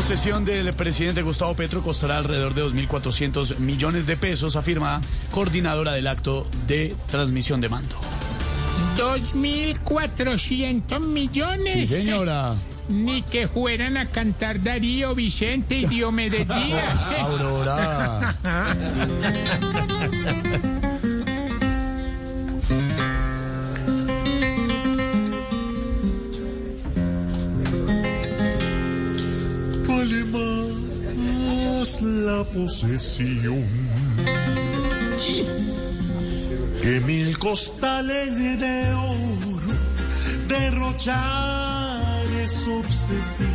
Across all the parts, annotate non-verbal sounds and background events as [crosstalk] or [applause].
Posesión del presidente Gustavo Petro costará alrededor de 2.400 millones de pesos, afirma coordinadora del acto de transmisión de mando. 2.400 millones. Sí, señora. Ni que fueran a cantar Darío, Vicente y Diomedes [laughs] Díaz. Aurora. [laughs] posesión que mil costales de oro. Derrochar es obsesión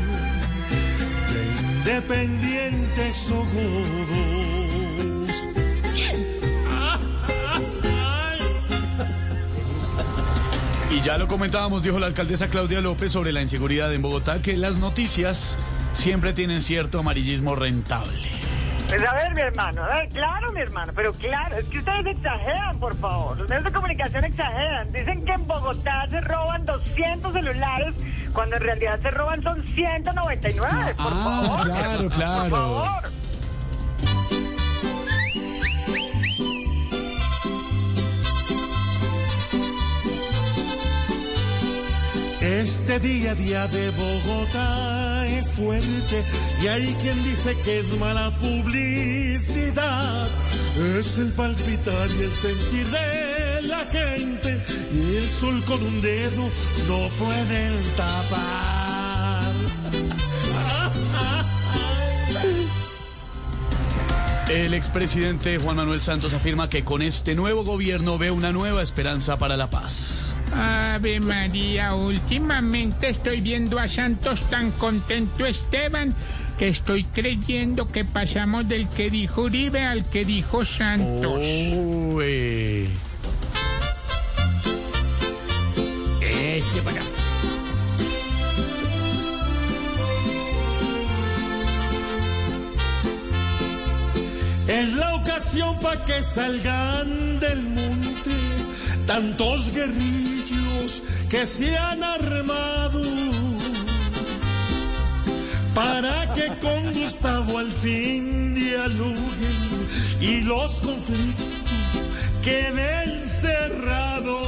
de independientes ojos. Y ya lo comentábamos, dijo la alcaldesa Claudia López sobre la inseguridad en Bogotá, que las noticias siempre tienen cierto amarillismo rentable. Pues a ver, mi hermano, a ver, claro, mi hermano, pero claro, es que ustedes exageran, por favor. Los medios de comunicación exageran. Dicen que en Bogotá se roban 200 celulares, cuando en realidad se roban son 199, por Ah, favor. claro, claro. Por favor. Este día a día de Bogotá es fuerte y hay quien dice que es mala publicidad. Es el palpitar y el sentir de la gente y el sol con un dedo no pueden tapar. El expresidente Juan Manuel Santos afirma que con este nuevo gobierno ve una nueva esperanza para la paz. Ave María, últimamente estoy viendo a Santos tan contento, Esteban, que estoy creyendo que pasamos del que dijo Uribe al que dijo Santos. Uy. Ese para. Es la ocasión para que salgan del monte tantos guerrillos que se han armado para que con Gustavo al fin dialoguen y los conflictos queden cerrados.